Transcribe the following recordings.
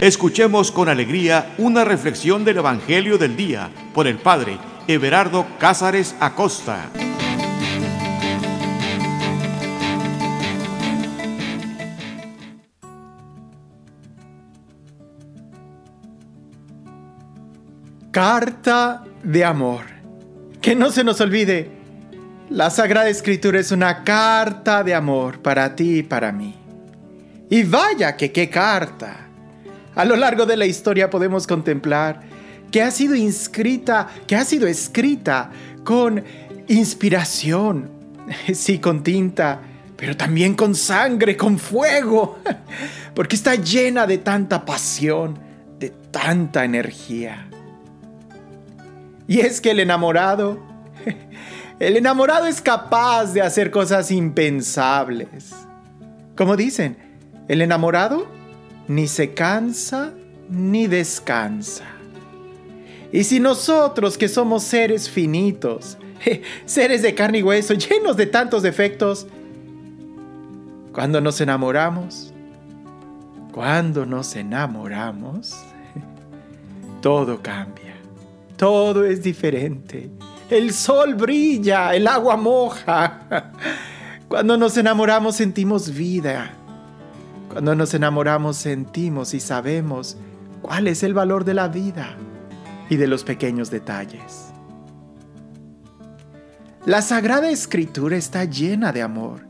Escuchemos con alegría una reflexión del Evangelio del Día por el Padre Everardo Cázares Acosta. Carta de amor. Que no se nos olvide, la Sagrada Escritura es una carta de amor para ti y para mí. Y vaya que qué carta. A lo largo de la historia podemos contemplar que ha sido inscrita, que ha sido escrita con inspiración, sí, con tinta, pero también con sangre, con fuego, porque está llena de tanta pasión, de tanta energía. Y es que el enamorado, el enamorado es capaz de hacer cosas impensables. Como dicen, el enamorado ni se cansa ni descansa. Y si nosotros que somos seres finitos, seres de carne y hueso, llenos de tantos defectos, cuando nos enamoramos, cuando nos enamoramos, todo cambia, todo es diferente. El sol brilla, el agua moja. Cuando nos enamoramos sentimos vida, cuando nos enamoramos sentimos y sabemos cuál es el valor de la vida y de los pequeños detalles. La Sagrada Escritura está llena de amor,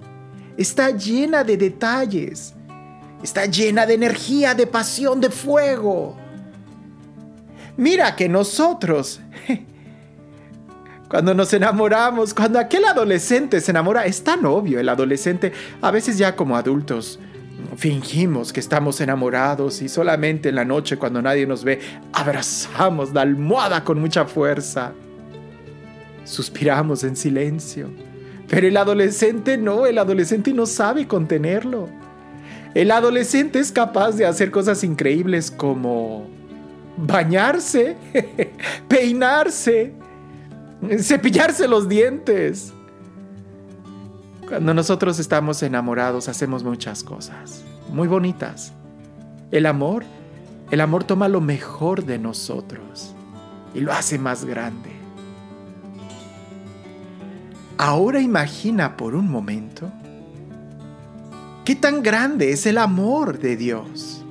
está llena de detalles, está llena de energía, de pasión, de fuego. Mira que nosotros, cuando nos enamoramos, cuando aquel adolescente se enamora, es tan obvio el adolescente, a veces ya como adultos, Fingimos que estamos enamorados y solamente en la noche cuando nadie nos ve abrazamos la almohada con mucha fuerza. Suspiramos en silencio. Pero el adolescente no, el adolescente no sabe contenerlo. El adolescente es capaz de hacer cosas increíbles como bañarse, peinarse, cepillarse los dientes, cuando nosotros estamos enamorados hacemos muchas cosas muy bonitas. El amor, el amor toma lo mejor de nosotros y lo hace más grande. Ahora imagina por un momento qué tan grande es el amor de Dios.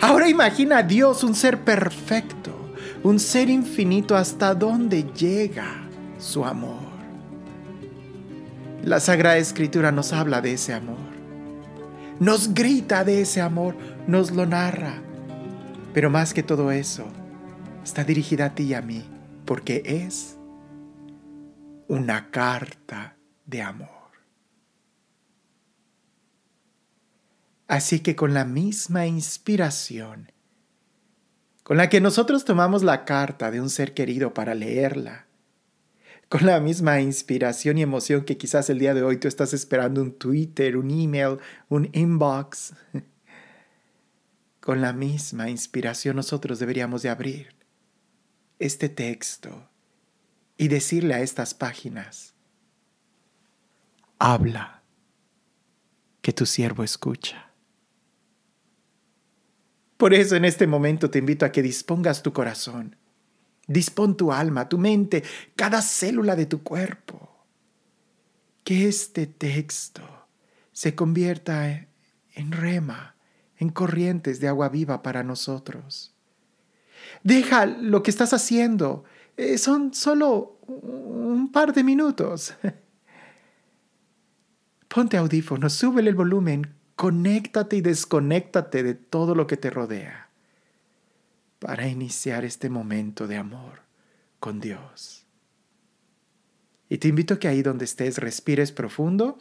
Ahora imagina a Dios un ser perfecto, un ser infinito hasta donde llega su amor. La Sagrada Escritura nos habla de ese amor. Nos grita de ese amor, nos lo narra. Pero más que todo eso, está dirigida a ti y a mí, porque es una carta de amor. Así que con la misma inspiración con la que nosotros tomamos la carta de un ser querido para leerla, con la misma inspiración y emoción que quizás el día de hoy tú estás esperando un Twitter, un email, un inbox. Con la misma inspiración nosotros deberíamos de abrir este texto y decirle a estas páginas, habla, que tu siervo escucha. Por eso en este momento te invito a que dispongas tu corazón Dispón tu alma, tu mente, cada célula de tu cuerpo. Que este texto se convierta en rema, en corrientes de agua viva para nosotros. Deja lo que estás haciendo. Eh, son solo un par de minutos. Ponte audífonos, súbele el volumen, conéctate y desconéctate de todo lo que te rodea para iniciar este momento de amor con Dios. Y te invito a que ahí donde estés respires profundo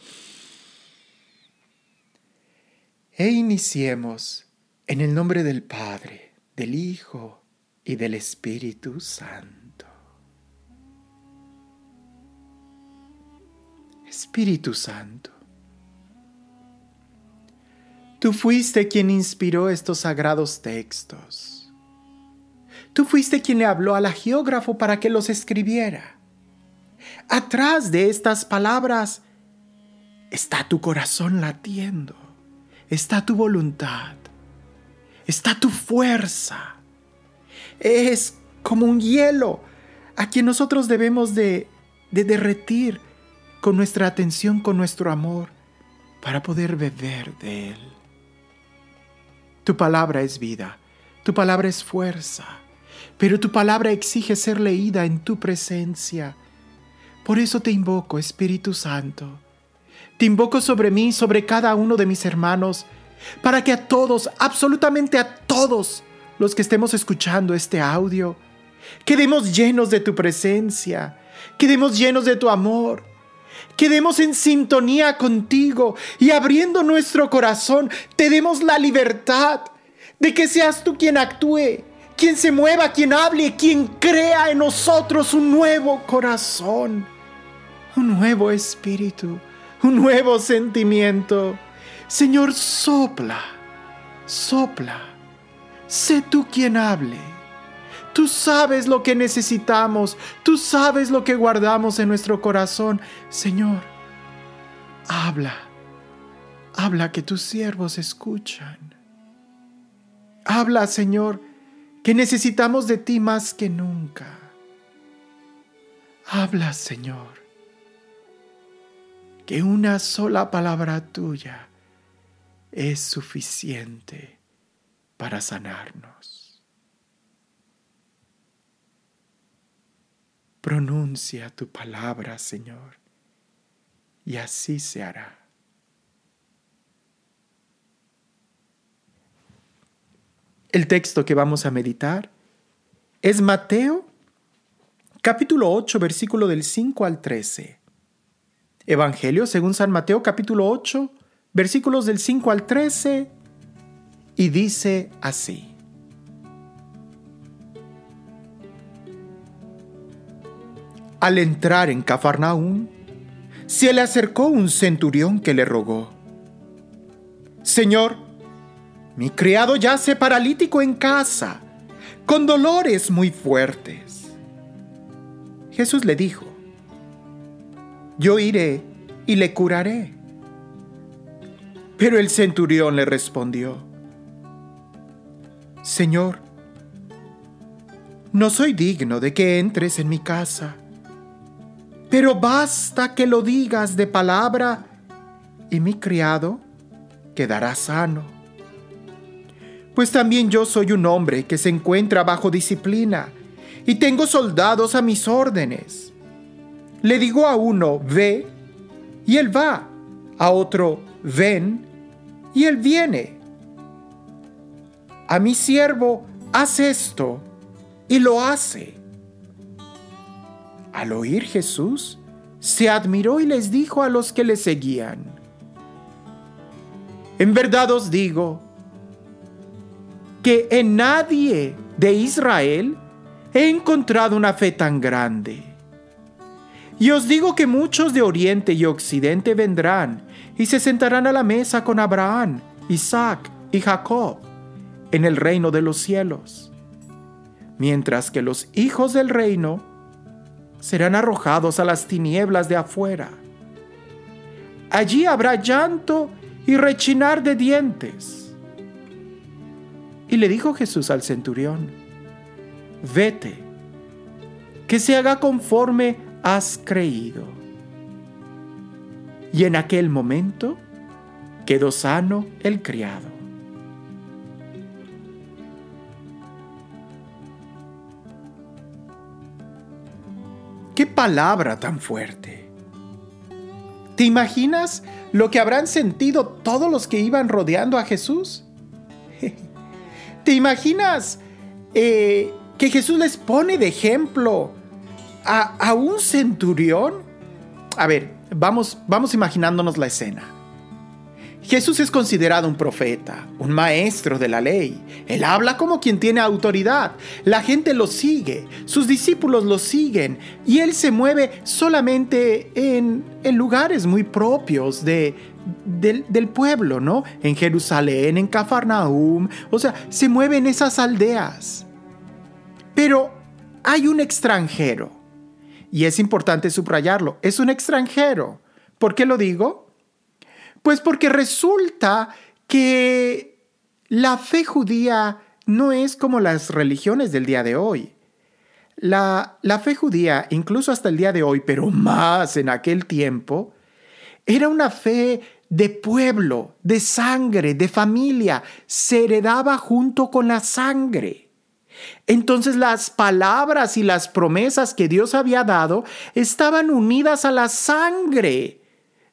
e iniciemos en el nombre del Padre, del Hijo y del Espíritu Santo. Espíritu Santo, tú fuiste quien inspiró estos sagrados textos Tú fuiste quien le habló al geógrafo para que los escribiera. Atrás de estas palabras está tu corazón latiendo, está tu voluntad, está tu fuerza. Es como un hielo a quien nosotros debemos de, de derretir con nuestra atención, con nuestro amor, para poder beber de él. Tu palabra es vida, tu palabra es fuerza, pero tu palabra exige ser leída en tu presencia. Por eso te invoco, Espíritu Santo. Te invoco sobre mí, sobre cada uno de mis hermanos, para que a todos, absolutamente a todos los que estemos escuchando este audio, quedemos llenos de tu presencia, quedemos llenos de tu amor, quedemos en sintonía contigo y abriendo nuestro corazón, te demos la libertad de que seas tú quien actúe, quien se mueva, quien hable, quien crea en nosotros un nuevo corazón, un nuevo espíritu, un nuevo sentimiento. Señor, sopla, sopla, sé tú quien hable. Tú sabes lo que necesitamos, tú sabes lo que guardamos en nuestro corazón. Señor, habla, habla que tus siervos escuchan. Habla, Señor, que necesitamos de ti más que nunca. Habla, Señor, que una sola palabra tuya es suficiente para sanarnos. Pronuncia tu palabra, Señor, y así se hará. El texto que vamos a meditar es Mateo capítulo 8, versículo del 5 al 13. Evangelio según San Mateo capítulo 8, versículos del 5 al 13, y dice así. Al entrar en Cafarnaún, se le acercó un centurión que le rogó, Señor, mi criado yace paralítico en casa, con dolores muy fuertes. Jesús le dijo, Yo iré y le curaré. Pero el centurión le respondió, Señor, no soy digno de que entres en mi casa, pero basta que lo digas de palabra y mi criado quedará sano pues también yo soy un hombre que se encuentra bajo disciplina y tengo soldados a mis órdenes. Le digo a uno, ve, y él va, a otro, ven, y él viene. A mi siervo, haz esto, y lo hace. Al oír Jesús, se admiró y les dijo a los que le seguían, En verdad os digo, que en nadie de Israel he encontrado una fe tan grande. Y os digo que muchos de Oriente y Occidente vendrán y se sentarán a la mesa con Abraham, Isaac y Jacob en el reino de los cielos, mientras que los hijos del reino serán arrojados a las tinieblas de afuera. Allí habrá llanto y rechinar de dientes. Y le dijo Jesús al centurión, vete, que se haga conforme has creído. Y en aquel momento quedó sano el criado. ¡Qué palabra tan fuerte! ¿Te imaginas lo que habrán sentido todos los que iban rodeando a Jesús? ¿Te imaginas eh, que Jesús les pone de ejemplo a, un centurión? A ver, vamos, vamos imaginándonos la escena. Jesús es considerado un profeta, un maestro de la ley. Él habla como quien tiene autoridad. La gente lo sigue, sus discípulos lo siguen y él se mueve solamente en, en lugares muy propios de, del, pueblo, ¿no? En Jerusalén, en Cafarnaum, o sea, se mueve en esas aldeas. Pero hay un extranjero, y es importante subrayarlo, es un extranjero. ¿Por qué lo digo? Pues porque resulta que La fe judía no es como las religiones del día de hoy. La, la, fe judía, incluso hasta el día de hoy, pero más en aquel tiempo, era una fe de pueblo, de sangre, de familia, se heredaba junto con la sangre. Entonces las palabras y las promesas que Dios había dado estaban unidas a la sangre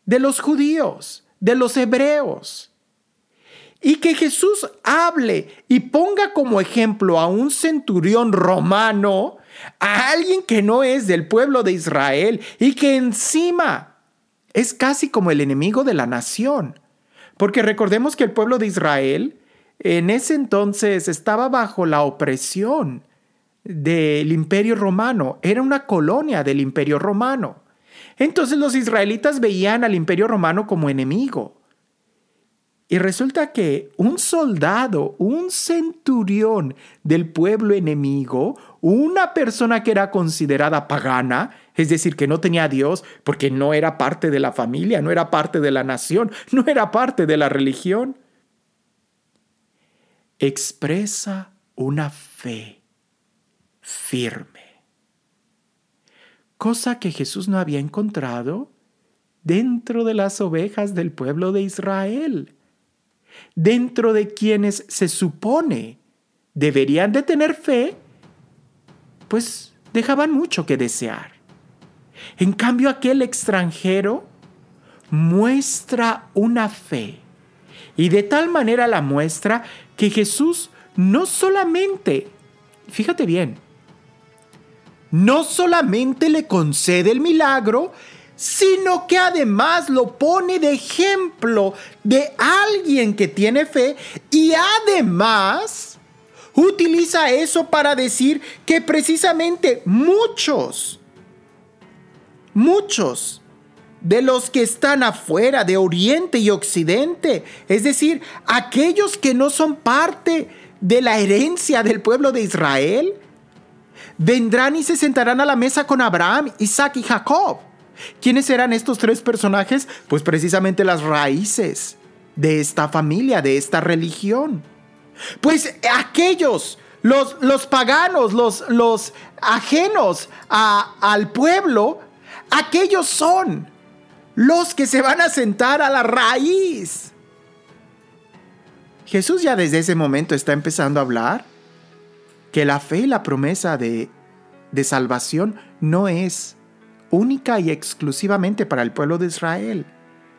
de los judíos, de los hebreos. Y que Jesús hable y ponga como ejemplo a un centurión romano, a alguien que no es del pueblo de Israel y que encima es casi como el enemigo de la nación. Porque recordemos que el pueblo de Israel en ese entonces estaba bajo la opresión del imperio romano, era una colonia del imperio romano. Entonces los israelitas veían al imperio romano como enemigo. Y resulta que un soldado, un centurión del pueblo enemigo, una persona que era considerada pagana, es decir, que no tenía a Dios porque no era parte de la familia, no era parte de la nación, no era parte de la religión, expresa una fe firme, cosa que Jesús no había encontrado dentro de las ovejas del pueblo de Israel, dentro de quienes se supone deberían de tener fe, pues dejaban mucho que desear. En cambio, aquel extranjero muestra una fe. Y de tal manera la muestra que Jesús no solamente, fíjate bien, no solamente le concede el milagro, sino que además lo pone de ejemplo de alguien que tiene fe y además utiliza eso para decir que precisamente muchos, muchos de los que están afuera de Oriente y Occidente, es decir, aquellos que no son parte de la herencia del pueblo de Israel, vendrán y se sentarán a la mesa con Abraham, Isaac y Jacob. ¿Quiénes eran estos tres personajes? Pues precisamente las raíces de esta familia, de esta religión. Pues aquellos, los, los paganos, los, los ajenos al pueblo, aquellos son los que se van a sentar a la raíz. Jesús ya desde ese momento está empezando a hablar que la fe y la promesa de, de salvación no es única y exclusivamente para el pueblo de Israel,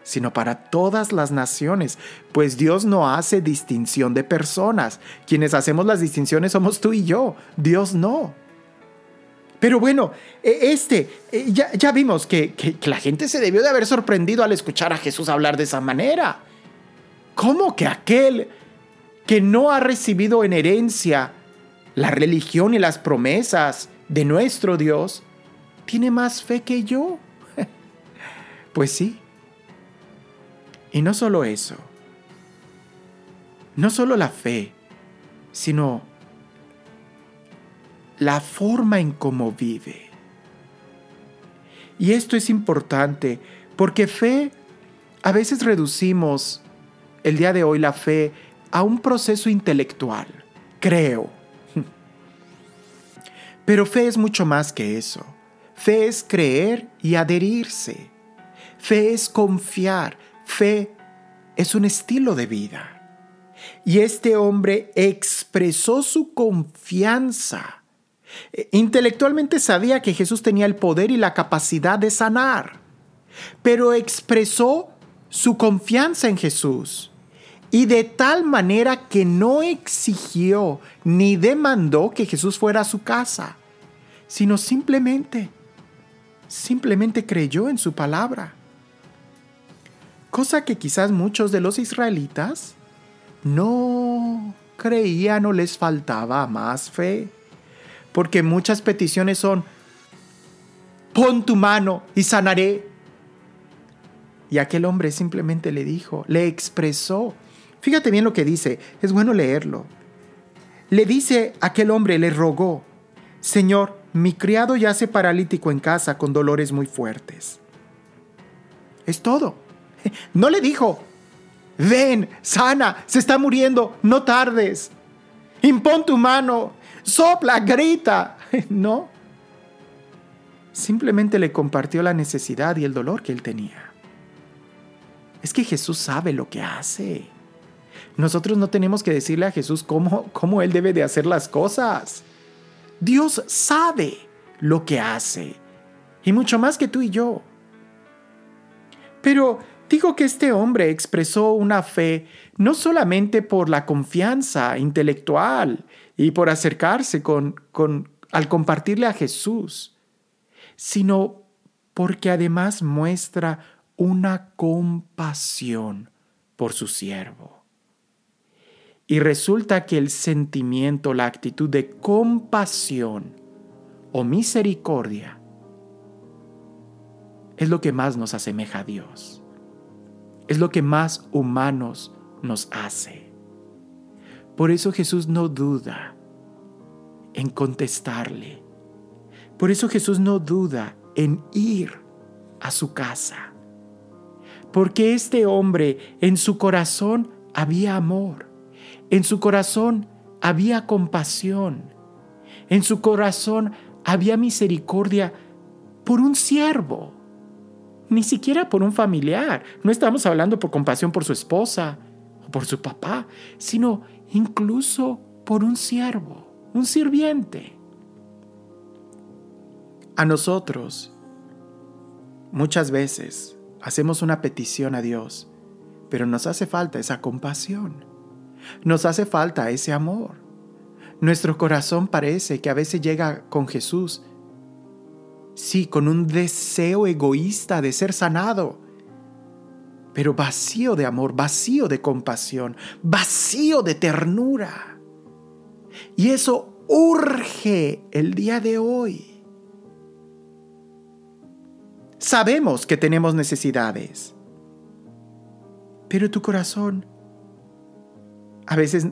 sino para todas las naciones, pues Dios no hace distinción de personas. Quienes hacemos las distinciones somos tú y yo, Dios no. Pero bueno, e, este, e, ya, vimos que, la gente se debió de haber sorprendido al escuchar a Jesús hablar de esa manera. ¿Cómo que aquel que no ha recibido en herencia la religión y las promesas de nuestro Dios tiene más fe que yo? pues sí. Y no solo eso, no solo la fe, sino la forma en cómo vive. Y esto es importante porque fe, a veces reducimos el día de hoy la fe a un proceso intelectual, creo. Pero fe es mucho más que eso. Fe es creer y adherirse. Fe es confiar. Fe es un estilo de vida. Y este hombre expresó su confianza Intelectualmente sabía que Jesús tenía el poder y la capacidad de sanar, pero expresó su confianza en Jesús y de tal manera que no exigió ni demandó que Jesús fuera a su casa, sino simplemente, simplemente creyó en su palabra. Cosa que quizás muchos de los israelitas no creían o les faltaba más fe porque muchas peticiones son, pon tu mano y sanaré. Y aquel hombre simplemente le dijo, le expresó. Fíjate bien lo que dice, es bueno leerlo. Le dice aquel hombre, le rogó, Señor, mi criado yace paralítico en casa con dolores muy fuertes. Es todo. No le dijo, ven, sana, se está muriendo, no tardes. Impón tu mano, sopla, grita. No. Simplemente le compartió la necesidad y el dolor que él tenía. Es que Jesús sabe lo que hace. Nosotros no tenemos que decirle a Jesús cómo, cómo Él debe de hacer las cosas. Dios sabe lo que hace. Y mucho más que tú y yo. Pero digo que este hombre expresó una fe no solamente por la confianza intelectual y por acercarse con, con, al compartirle a Jesús, sino porque además muestra una compasión por su siervo. Y resulta que el sentimiento, la actitud de compasión o misericordia es lo que más nos asemeja a Dios. Es lo que más humanos nos hace. Por eso Jesús no duda en contestarle. Por eso Jesús no duda en ir a su casa. Porque este hombre en su corazón había amor. En su corazón había compasión. En su corazón había misericordia por un siervo. Ni siquiera por un familiar. No estamos hablando por compasión por su esposa o por su papá, sino incluso por un siervo, un sirviente. A nosotros, muchas veces, hacemos una petición a Dios, pero nos hace falta esa compasión. Nos hace falta ese amor. Nuestro corazón parece que a veces llega con Jesús, sí, con un deseo egoísta de ser sanado, pero vacío de amor, vacío de compasión, vacío de ternura. Y eso urge el día de hoy. Sabemos que tenemos necesidades, pero tu corazón a veces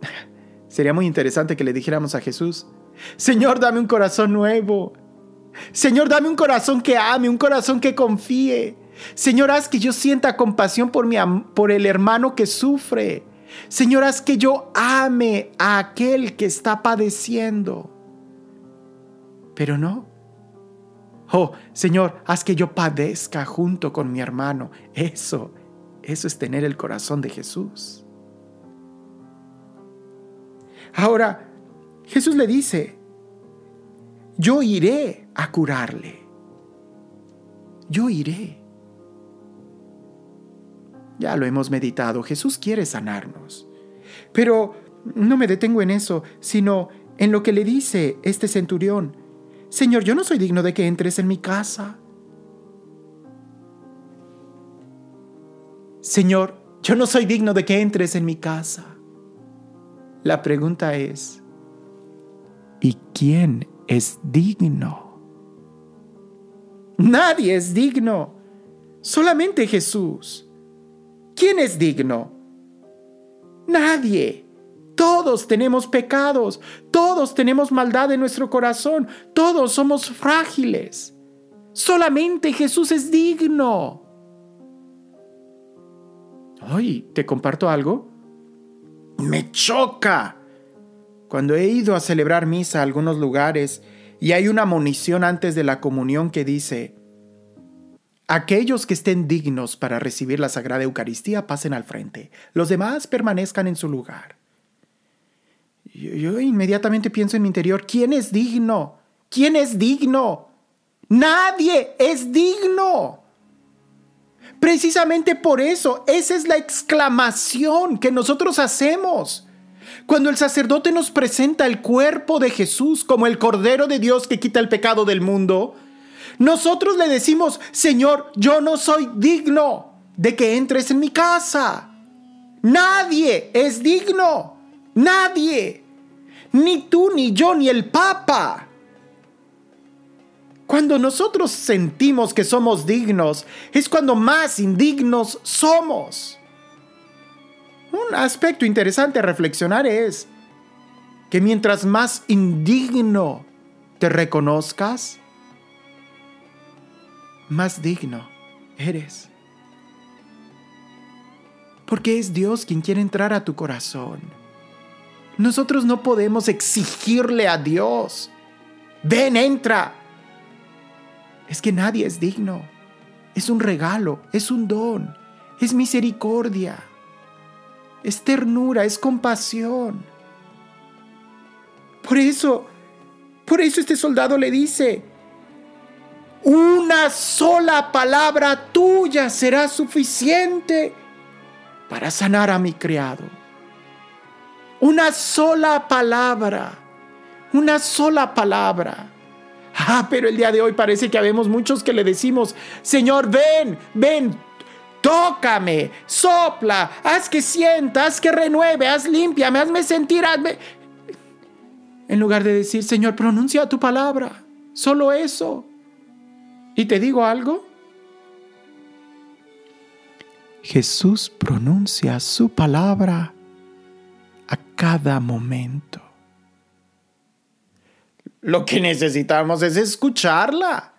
sería muy interesante que le dijéramos a Jesús, Señor, dame un corazón nuevo. Señor, dame un corazón que ame, un corazón que confíe. Señor, haz que yo sienta compasión por, mi, por el hermano que sufre. Señor, haz que yo ame a aquel que está padeciendo. Pero no. Oh, Señor, haz que yo padezca junto con mi hermano. Eso, eso es tener el corazón de Jesús. Ahora, Jesús le dice, yo iré a curarle. Yo iré. Ya lo hemos meditado, Jesús quiere sanarnos. Pero no me detengo en eso, sino en lo que le dice este centurión. Señor, yo no soy digno de que entres en mi casa. Señor, yo no soy digno de que entres en mi casa. La pregunta es, ¿y quién es digno? Nadie es digno, solamente Jesús. ¿Quién es digno? Nadie. Todos tenemos pecados, todos tenemos maldad en nuestro corazón, todos somos frágiles. Solamente Jesús es digno. Hoy te comparto algo me choca. Cuando he ido a celebrar misa a algunos lugares y hay una munición antes de la comunión que dice, aquellos que estén dignos para recibir la Sagrada Eucaristía pasen al frente, los demás permanezcan en su lugar. Yo, yo inmediatamente pienso en mi interior, ¿quién es digno? ¿Quién es digno? Nadie es digno. Precisamente por eso, esa es la exclamación que nosotros hacemos. Cuando el sacerdote nos presenta el cuerpo de Jesús como el Cordero de Dios que quita el pecado del mundo, nosotros le decimos, Señor, yo no soy digno de que entres en mi casa. Nadie es digno. Nadie. Ni tú, ni yo, ni el Papa. Cuando nosotros sentimos que somos dignos, es cuando más indignos somos. Un aspecto interesante a reflexionar es que mientras más indigno te reconozcas, más digno eres. porque es Dios quien quiere entrar a tu corazón. Nosotros no podemos exigirle a Dios, ven, entra. Es que nadie es digno. Es un regalo, es un don, es misericordia, es ternura, es compasión. Por eso, por eso este soldado le dice, una sola palabra tuya será suficiente para sanar a mi criado. Una sola palabra, una sola palabra. Ah, pero el día de hoy parece que habemos muchos que le decimos, Señor, ven, ven, tócame, sopla, haz que sienta, haz que renueve, haz limpia, hazme sentir, hazme... En lugar de decir, Señor, pronuncia tu palabra, solo eso. Y te digo algo, Jesús pronuncia su palabra a cada momento. Lo que necesitamos es escucharla.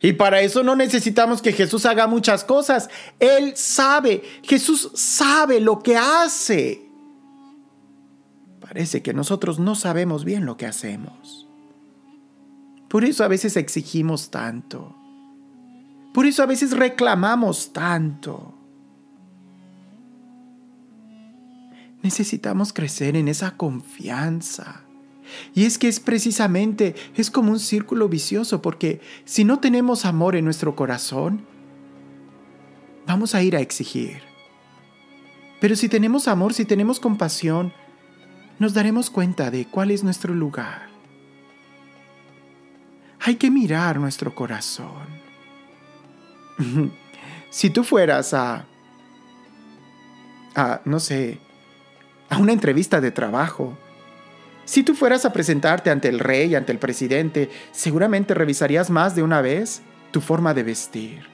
Y para eso no necesitamos que Jesús haga muchas cosas. Él sabe, Jesús sabe lo que hace. Parece que nosotros no sabemos bien lo que hacemos. Por eso a veces exigimos tanto. Por eso a veces reclamamos tanto. Necesitamos crecer en esa confianza y es que es precisamente, es como un círculo vicioso, porque si no tenemos amor en nuestro corazón, vamos a ir a exigir. Pero si tenemos amor, si tenemos compasión, nos daremos cuenta de cuál es nuestro lugar. Hay que mirar nuestro corazón. si tú fueras a, a, no sé, a una entrevista de trabajo, si tú fueras a presentarte ante el rey, ante el presidente, seguramente revisarías más de una vez tu forma de vestir.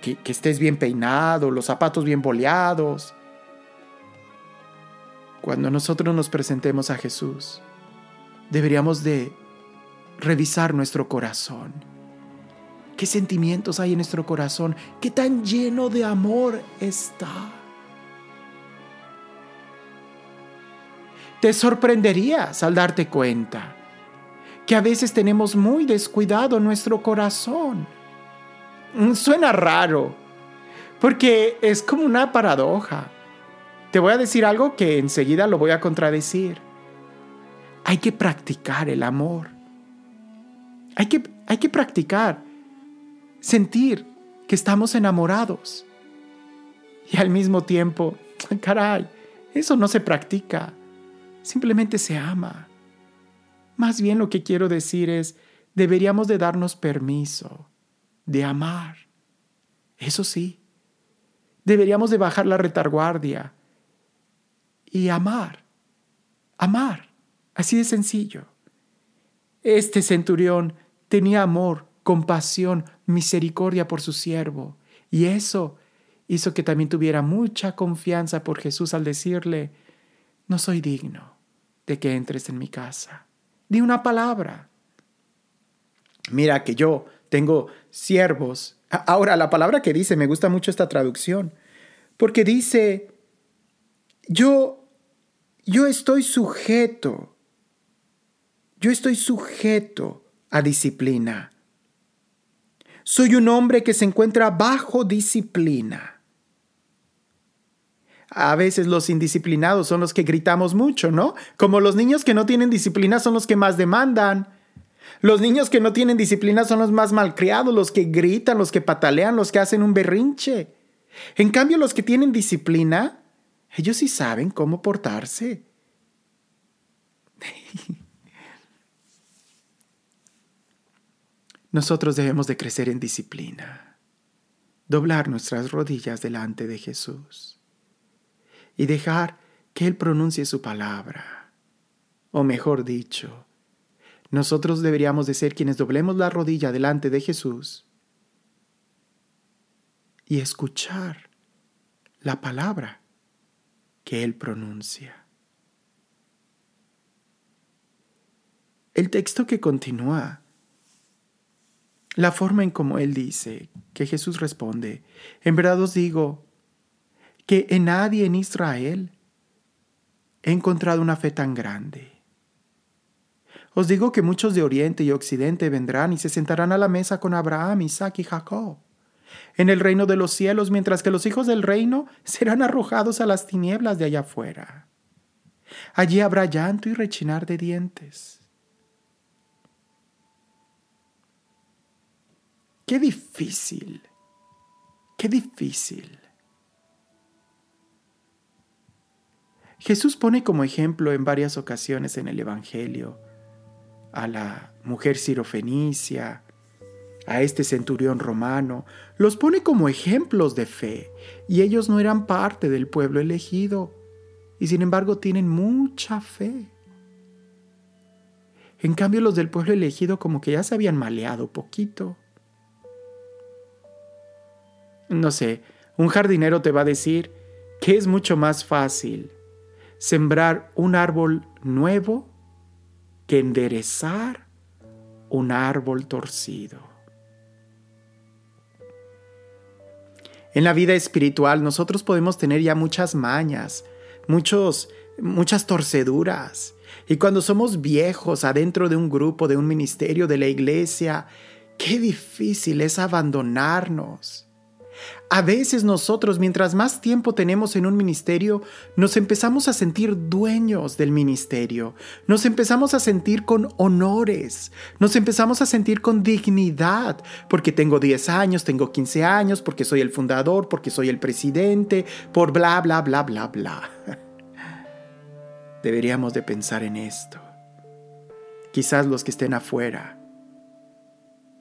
Que, estés bien peinado, los zapatos bien boleados. Cuando nosotros nos presentemos a Jesús, deberíamos de revisar nuestro corazón. ¿Qué sentimientos hay en nuestro corazón? ¿Qué tan lleno de amor está? Te sorprenderías al darte cuenta que a veces tenemos muy descuidado nuestro corazón. Suena raro, porque es como una paradoja. Te voy a decir algo que enseguida lo voy a contradecir. Hay que practicar el amor. Hay que, hay que practicar, sentir que estamos enamorados. Y al mismo tiempo, caray, eso no se practica simplemente se ama. Más bien lo que quiero decir es, deberíamos de darnos permiso de amar. Eso sí, deberíamos de bajar la retaguardia y amar, amar, así de sencillo. Este centurión tenía amor, compasión, misericordia por su siervo, y eso hizo que también tuviera mucha confianza por Jesús al decirle, no soy digno de que entres en mi casa. Di una palabra. Mira que yo tengo siervos. Ahora, la palabra que dice, me gusta mucho esta traducción, porque dice, yo, yo estoy sujeto, yo estoy sujeto a disciplina. Soy un hombre que se encuentra bajo disciplina. A veces los indisciplinados son los que gritamos mucho, ¿no? Como los niños que no tienen disciplina son los que más demandan. Los niños que no tienen disciplina son los más malcriados, los que gritan, los que patalean, los que hacen un berrinche. En cambio, los que tienen disciplina, ellos sí saben cómo portarse. Nosotros debemos de crecer en disciplina, doblar nuestras rodillas delante de Jesús y dejar que Él pronuncie su palabra. O mejor dicho, nosotros deberíamos de ser quienes doblemos la rodilla delante de Jesús y escuchar la palabra que Él pronuncia. El texto que continúa, la forma en como Él dice, que Jesús responde, en verdad os digo, que en nadie en Israel he encontrado una fe tan grande. Os digo que muchos de Oriente y Occidente vendrán y se sentarán a la mesa con Abraham, Isaac y Jacob en el reino de los cielos, mientras que los hijos del reino serán arrojados a las tinieblas de allá afuera. Allí habrá llanto y rechinar de dientes. Qué difícil, qué difícil. Jesús pone como ejemplo en varias ocasiones en el Evangelio a la mujer sirofenicia, a este centurión romano, los pone como ejemplos de fe, y ellos no eran parte del pueblo elegido, y sin embargo tienen mucha fe. En cambio los del pueblo elegido como que ya se habían maleado poquito. No sé, un jardinero te va a decir que es mucho más fácil sembrar un árbol nuevo que enderezar un árbol torcido. En la vida espiritual nosotros podemos tener ya muchas mañas, muchos, muchas torceduras. Y cuando somos viejos adentro de un grupo, de un ministerio, de la iglesia, qué difícil es abandonarnos. A veces nosotros, mientras más tiempo tenemos en un ministerio, nos empezamos a sentir dueños del ministerio, nos empezamos a sentir con honores, nos empezamos a sentir con dignidad, porque tengo 10 años, tengo 15 años, porque soy el fundador, porque soy el presidente, por bla, bla, bla, bla, bla. Deberíamos de pensar en esto. Quizás los que estén afuera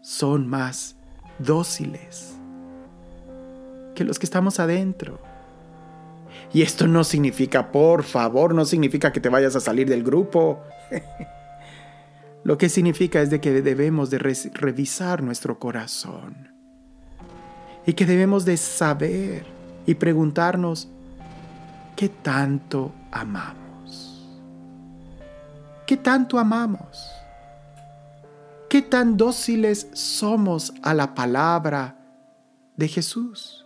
son más dóciles que los que estamos adentro. Y esto no significa, por favor, no significa que te vayas a salir del grupo. Lo que significa es de que debemos de revisar nuestro corazón. Y que debemos de saber y preguntarnos qué tanto amamos. ¿Qué tanto amamos? ¿Qué tan dóciles somos a la palabra de Jesús?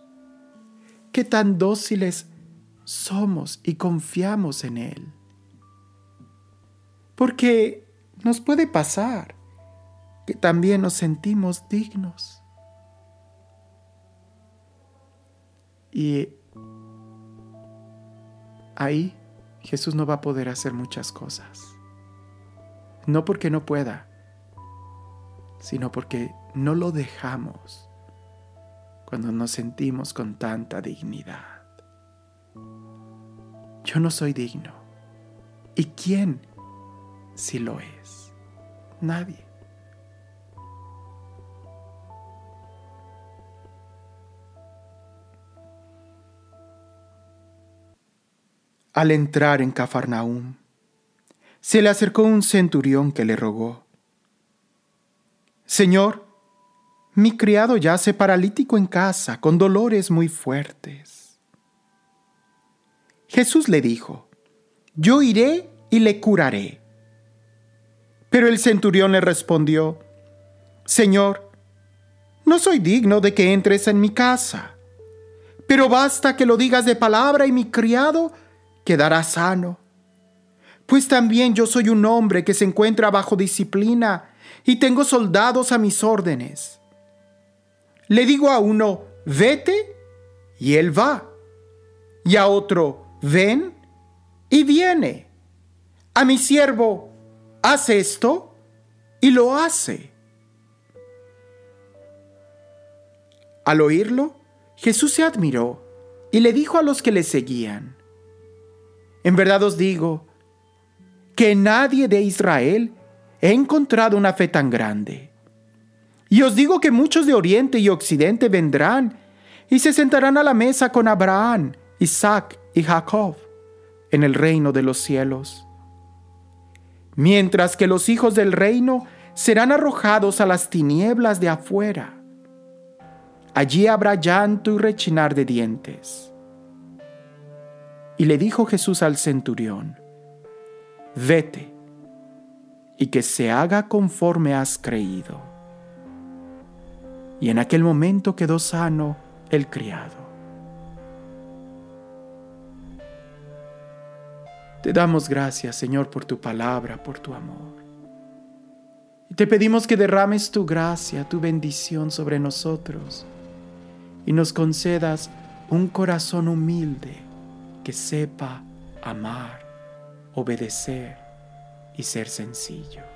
Qué tan dóciles somos y confiamos en Él. Porque nos puede pasar que también nos sentimos dignos. Y ahí Jesús no va a poder hacer muchas cosas. No porque no pueda, sino porque no lo dejamos cuando nos sentimos con tanta dignidad. Yo no soy digno. ¿Y quién si lo es? Nadie. Al entrar en Cafarnaúm, se le acercó un centurión que le rogó, Señor, mi criado yace paralítico en casa, con dolores muy fuertes. Jesús le dijo, Yo iré y le curaré. Pero el centurión le respondió, Señor, no soy digno de que entres en mi casa, pero basta que lo digas de palabra y mi criado quedará sano. Pues también yo soy un hombre que se encuentra bajo disciplina y tengo soldados a mis órdenes. Le digo a uno, vete, y él va. Y a otro, ven, y viene. A mi siervo, haz esto, y lo hace. Al oírlo, Jesús se admiró y le dijo a los que le seguían, En verdad os digo, que nadie de Israel he encontrado una fe tan grande. Y os digo que muchos de Oriente y Occidente vendrán y se sentarán a la mesa con Abraham, Isaac y Jacob en el reino de los cielos. Mientras que los hijos del reino serán arrojados a las tinieblas de afuera. Allí habrá llanto y rechinar de dientes. Y le dijo Jesús al centurión, vete, y que se haga conforme has creído y en aquel momento quedó sano el criado. Te damos gracias, Señor, por tu palabra, por tu amor. Y te pedimos que derrames tu gracia, tu bendición sobre nosotros y nos concedas un corazón humilde que sepa amar, obedecer y ser sencillo.